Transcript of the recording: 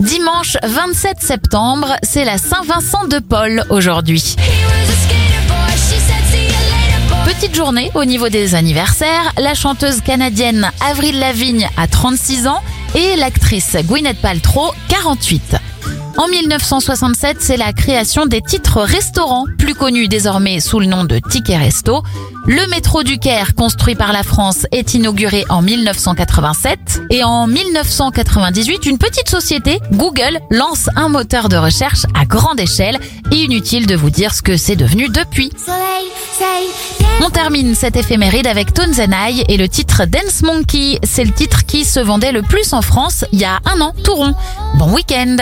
Dimanche 27 septembre, c'est la Saint-Vincent de Paul aujourd'hui. Petite journée au niveau des anniversaires, la chanteuse canadienne Avril Lavigne a 36 ans et l'actrice Gwyneth Paltrow 48. En 1967, c'est la création des titres restaurants, plus connus désormais sous le nom de Ticket Resto. Le métro du Caire, construit par la France, est inauguré en 1987. Et en 1998, une petite société, Google, lance un moteur de recherche à grande échelle. Inutile de vous dire ce que c'est devenu depuis. On termine cette éphéméride avec Tones and I et le titre Dance Monkey. C'est le titre qui se vendait le plus en France il y a un an, tout rond. Bon week-end